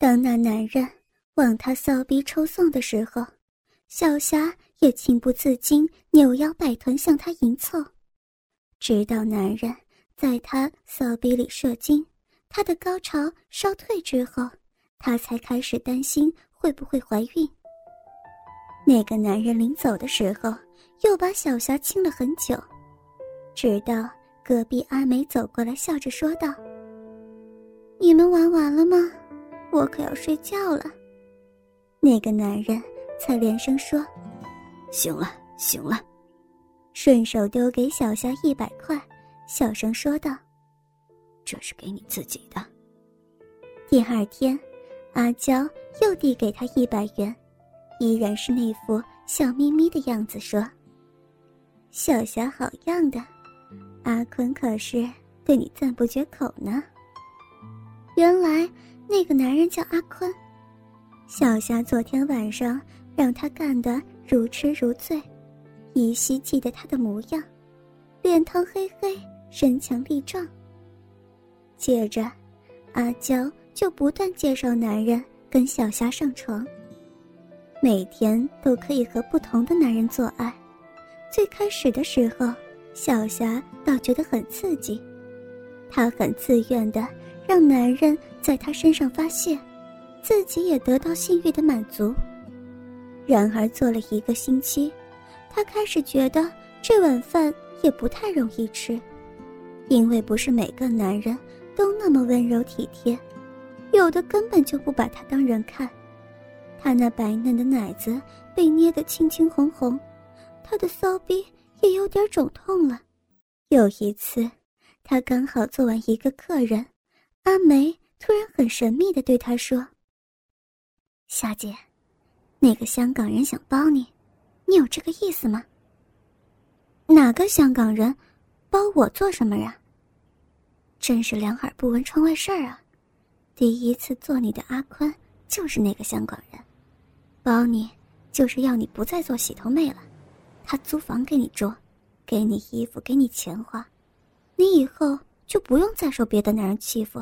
当那男人往她骚逼抽送的时候，小霞也情不自禁扭腰摆臀向他迎凑，直到男人在她骚逼里射精，她的高潮烧退之后，她才开始担心会不会怀孕。那个男人临走的时候，又把小霞亲了很久，直到隔壁阿梅走过来，笑着说道：“你们玩完了吗？我可要睡觉了。”那个男人。才连声说：“行了，行了。”顺手丢给小霞一百块，小声说道：“这是给你自己的。”第二天，阿娇又递给他一百元，依然是那副笑眯眯的样子，说：“小霞好样的，阿坤可是对你赞不绝口呢。”原来那个男人叫阿坤，小霞昨天晚上。让他干得如痴如醉，依稀记得他的模样，脸膛黑黑，身强力壮。接着，阿娇就不断介绍男人跟小霞上床，每天都可以和不同的男人做爱。最开始的时候，小霞倒觉得很刺激，她很自愿的让男人在她身上发泄，自己也得到性欲的满足。然而做了一个星期，他开始觉得这碗饭也不太容易吃，因为不是每个男人都那么温柔体贴，有的根本就不把他当人看。他那白嫩的奶子被捏得青青红红，他的骚逼也有点肿痛了。有一次，他刚好做完一个客人，阿梅突然很神秘地对他说：“夏姐。”那个香港人想包你，你有这个意思吗？哪个香港人，包我做什么呀？真是两耳不闻窗外事儿啊！第一次做你的阿坤就是那个香港人，包你就是要你不再做洗头妹了，他租房给你住，给你衣服，给你钱花，你以后就不用再受别的男人欺负。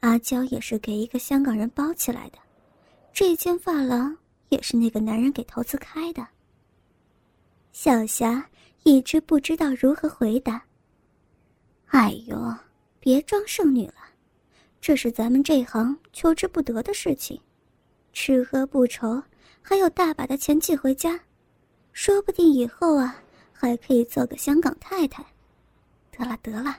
阿娇也是给一个香港人包起来的，这间发廊。也是那个男人给投资开的。小霞一直不知道如何回答。哎呦，别装剩女了，这是咱们这行求之不得的事情，吃喝不愁，还有大把的钱寄回家，说不定以后啊还可以做个香港太太。得了得了，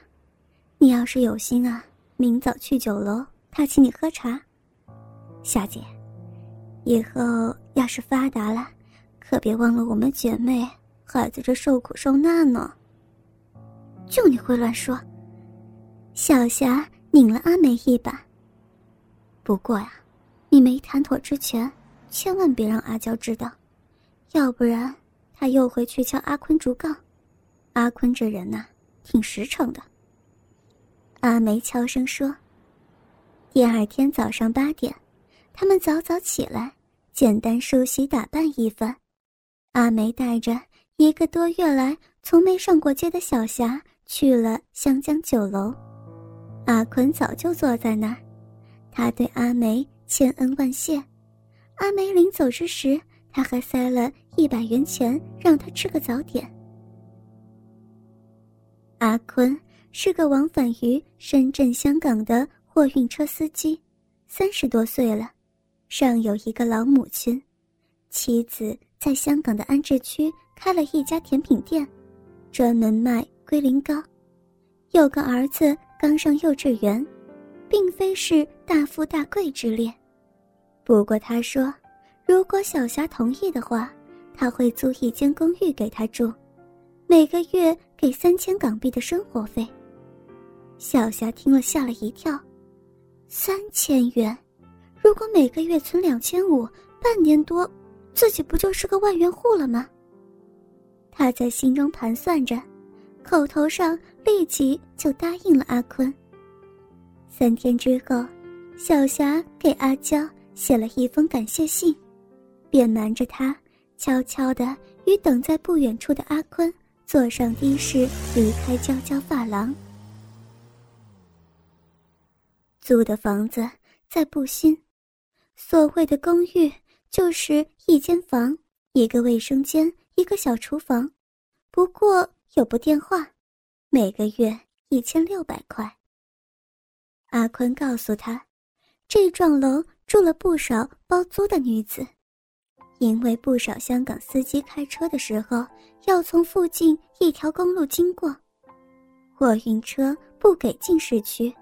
你要是有心啊，明早去酒楼，他请你喝茶。夏姐。以后要是发达了，可别忘了我们姐妹还在这受苦受难呢。就你会乱说，小霞拧了阿梅一把。不过呀，你没谈妥之前，千万别让阿娇知道，要不然她又会去敲阿坤竹杠。阿坤这人呐，挺实诚的。阿梅悄声说。第二天早上八点，他们早早起来。简单梳洗打扮一番，阿梅带着一个多月来从没上过街的小霞去了湘江酒楼。阿坤早就坐在那儿，他对阿梅千恩万谢。阿梅临走之时，他还塞了一百元钱让他吃个早点。阿坤是个往返于深圳、香港的货运车司机，三十多岁了。上有一个老母亲，妻子在香港的安置区开了一家甜品店，专门卖龟苓膏。有个儿子刚上幼稚园，并非是大富大贵之列。不过他说，如果小霞同意的话，他会租一间公寓给他住，每个月给三千港币的生活费。小霞听了吓了一跳，三千元。如果每个月存两千五，半年多，自己不就是个万元户了吗？他在心中盘算着，口头上立即就答应了阿坤。三天之后，小霞给阿娇写了一封感谢信，便瞒着他，悄悄的与等在不远处的阿坤坐上的士离开娇娇发廊。租的房子在布心。所谓的公寓就是一间房，一个卫生间，一个小厨房，不过有部电话，每个月一千六百块。阿坤告诉他，这幢楼住了不少包租的女子，因为不少香港司机开车的时候要从附近一条公路经过，货运车不给进市区。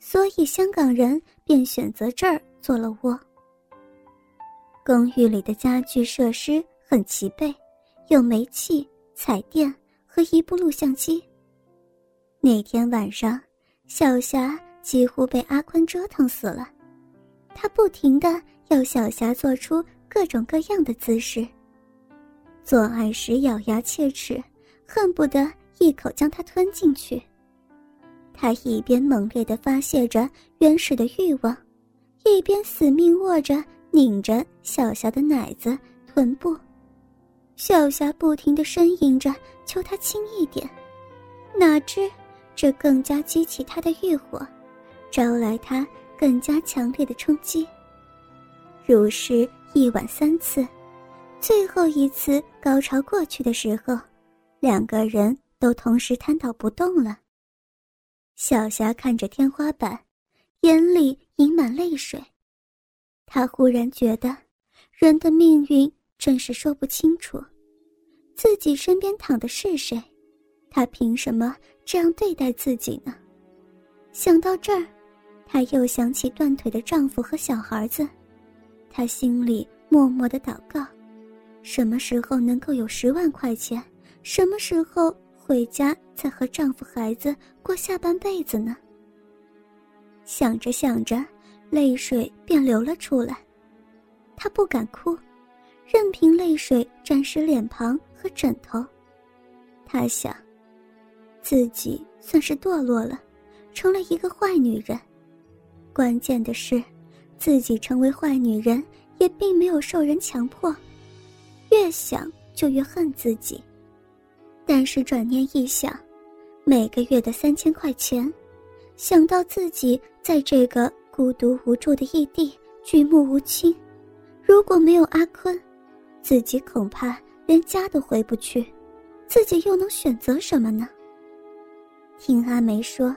所以香港人便选择这儿做了窝。公寓里的家具设施很齐备，有煤气、彩电和一部录像机。那天晚上，小霞几乎被阿坤折腾死了，他不停的要小霞做出各种各样的姿势。做爱时咬牙切齿，恨不得一口将她吞进去。他一边猛烈地发泄着原始的欲望，一边死命握着、拧着小霞的奶子、臀部。小霞不停地呻吟着，求他轻一点。哪知这更加激起他的欲火，招来他更加强烈的冲击。如是一晚三次，最后一次高潮过去的时候，两个人都同时瘫倒不动了。小霞看着天花板，眼里盈满泪水。她忽然觉得，人的命运真是说不清楚。自己身边躺的是谁？他凭什么这样对待自己呢？想到这儿，她又想起断腿的丈夫和小孩子，她心里默默的祷告：什么时候能够有十万块钱？什么时候？回家再和丈夫、孩子过下半辈子呢。想着想着，泪水便流了出来。她不敢哭，任凭泪水沾湿脸庞和枕头。她想，自己算是堕落了，成了一个坏女人。关键的是，自己成为坏女人也并没有受人强迫。越想就越恨自己。但是转念一想，每个月的三千块钱，想到自己在这个孤独无助的异地，举目无亲，如果没有阿坤，自己恐怕连家都回不去，自己又能选择什么呢？听阿梅说，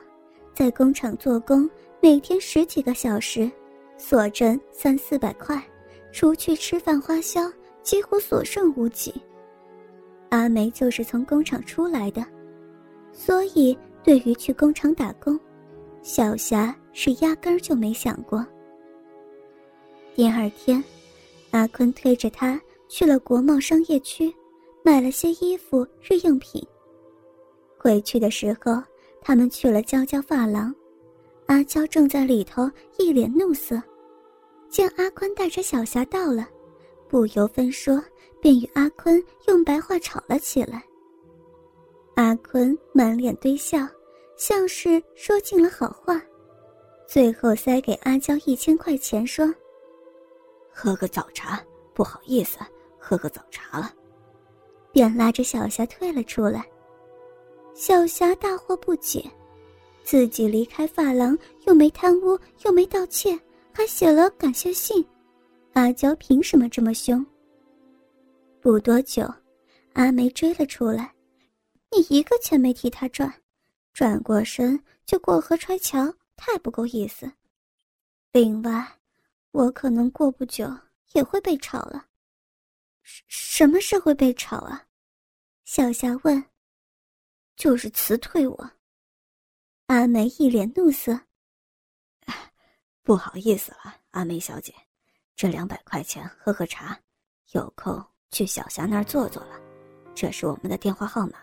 在工厂做工，每天十几个小时，所挣三四百块，除去吃饭花销，几乎所剩无几。阿梅就是从工厂出来的，所以对于去工厂打工，小霞是压根儿就没想过。第二天，阿坤推着她去了国贸商业区，买了些衣服、日用品。回去的时候，他们去了娇娇发廊，阿娇正在里头一脸怒色，见阿坤带着小霞到了，不由分说。便与阿坤用白话吵了起来。阿坤满脸堆笑，像是说尽了好话，最后塞给阿娇一千块钱，说：“喝个早茶，不好意思，喝个早茶了。”便拉着小霞退了出来。小霞大惑不解，自己离开发廊又没贪污，又没盗窃，还写了感谢信，阿娇凭什么这么凶？不多久，阿梅追了出来。你一个钱没替他赚，转过身就过河拆桥，太不够意思。另外，我可能过不久也会被炒了。什什么是会被炒啊？小霞问。就是辞退我。阿梅一脸怒色。不好意思了，阿梅小姐，这两百块钱喝喝茶，有空。去小霞那儿坐坐了，这是我们的电话号码。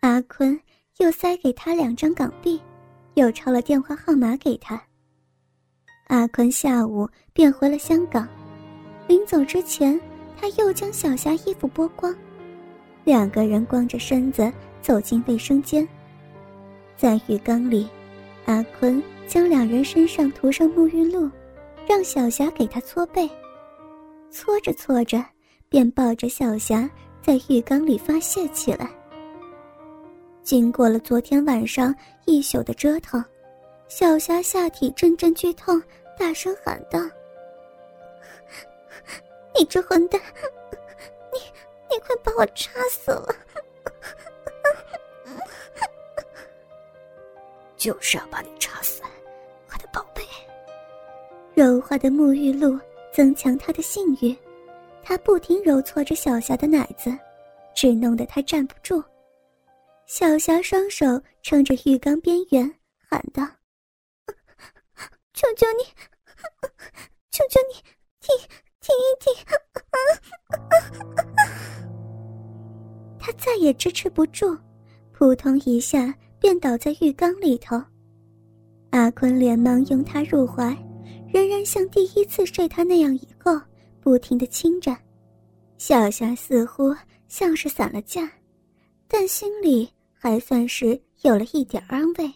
阿坤又塞给他两张港币，又抄了电话号码给他。阿坤下午便回了香港，临走之前，他又将小霞衣服剥光，两个人光着身子走进卫生间，在浴缸里，阿坤将两人身上涂上沐浴露，让小霞给他搓背，搓着搓着。便抱着小霞在浴缸里发泄起来。经过了昨天晚上一宿的折腾，小霞下体阵阵剧痛，大声喊道：“你这混蛋，你你快把我插死了！就是要把你插死，我的宝贝。柔滑的沐浴露增强他的性欲，他不停揉搓着小霞的奶子，只弄得他站不住。小霞双手撑着浴缸边缘，喊道：“求求你，求求你，停停一停！”他再也支持不住，扑通一下便倒在浴缸里头。阿坤连忙拥她入怀，仍然像第一次睡他那样以后，不停的亲着。小霞似乎像是散了架，但心里还算是有了一点安慰。